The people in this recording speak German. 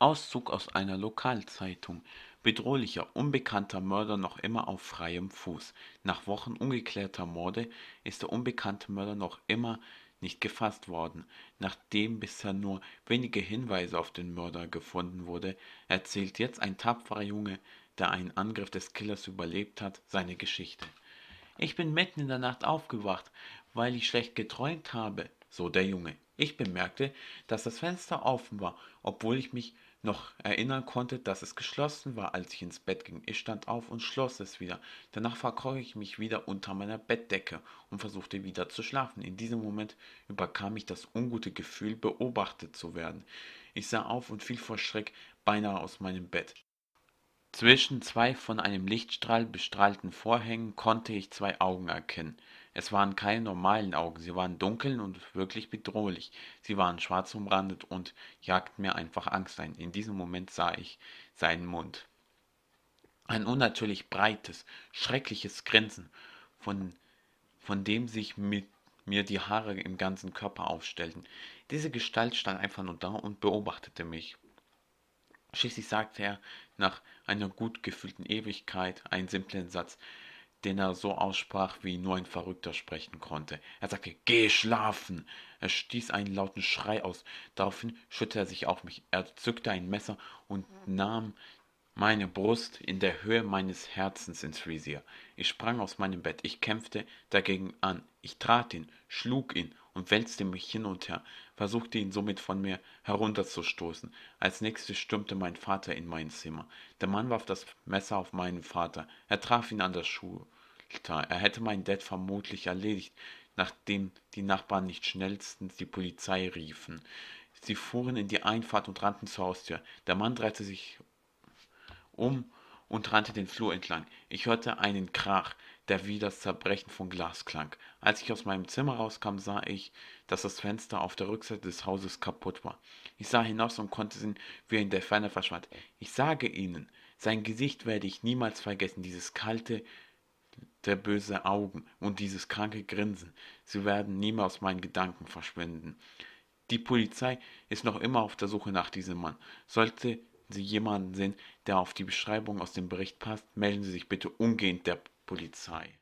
Auszug aus einer Lokalzeitung. Bedrohlicher, unbekannter Mörder noch immer auf freiem Fuß. Nach Wochen ungeklärter Morde ist der unbekannte Mörder noch immer nicht gefasst worden. Nachdem bisher nur wenige Hinweise auf den Mörder gefunden wurde, erzählt jetzt ein tapferer Junge, der einen Angriff des Killers überlebt hat, seine Geschichte. Ich bin mitten in der Nacht aufgewacht, weil ich schlecht geträumt habe, so der Junge. Ich bemerkte, dass das Fenster offen war, obwohl ich mich noch erinnern konnte, dass es geschlossen war, als ich ins Bett ging. Ich stand auf und schloss es wieder. Danach verkroch ich mich wieder unter meiner Bettdecke und versuchte wieder zu schlafen. In diesem Moment überkam mich das ungute Gefühl, beobachtet zu werden. Ich sah auf und fiel vor Schreck beinahe aus meinem Bett. Zwischen zwei von einem Lichtstrahl bestrahlten Vorhängen konnte ich zwei Augen erkennen. Es waren keine normalen Augen, sie waren dunkel und wirklich bedrohlich. Sie waren schwarz umrandet und jagten mir einfach Angst ein. In diesem Moment sah ich seinen Mund. Ein unnatürlich breites, schreckliches Grinsen, von, von dem sich mit mir die Haare im ganzen Körper aufstellten. Diese Gestalt stand einfach nur da und beobachtete mich. Schließlich sagte er nach einer gut gefühlten Ewigkeit einen simplen Satz, den er so aussprach, wie nur ein Verrückter sprechen konnte. Er sagte, geh schlafen. Er stieß einen lauten Schrei aus. Daraufhin schüttete er sich auf mich. Er zückte ein Messer und nahm meine Brust in der Höhe meines Herzens ins Visier. Ich sprang aus meinem Bett. Ich kämpfte dagegen an. Ich trat ihn, schlug ihn und wälzte mich hin und her, versuchte ihn somit von mir herunterzustoßen. Als nächstes stürmte mein Vater in mein Zimmer. Der Mann warf das Messer auf meinen Vater. Er traf ihn an der Schulter. Er hätte meinen Dad vermutlich erledigt, nachdem die Nachbarn nicht schnellstens die Polizei riefen. Sie fuhren in die Einfahrt und rannten zur Haustür. Der Mann drehte sich um und rannte den Flur entlang. Ich hörte einen Krach, der wie das Zerbrechen von Glas klang. Als ich aus meinem Zimmer rauskam, sah ich, dass das Fenster auf der Rückseite des Hauses kaputt war. Ich sah hinaus und konnte sehen, wie er in der Ferne verschwand. Ich sage Ihnen, sein Gesicht werde ich niemals vergessen, dieses kalte, der böse Augen und dieses kranke Grinsen. Sie werden nie mehr aus meinen Gedanken verschwinden. Die Polizei ist noch immer auf der Suche nach diesem Mann. Sollte Sie jemanden sehen, der auf die Beschreibung aus dem Bericht passt, melden Sie sich bitte umgehend der Polizei.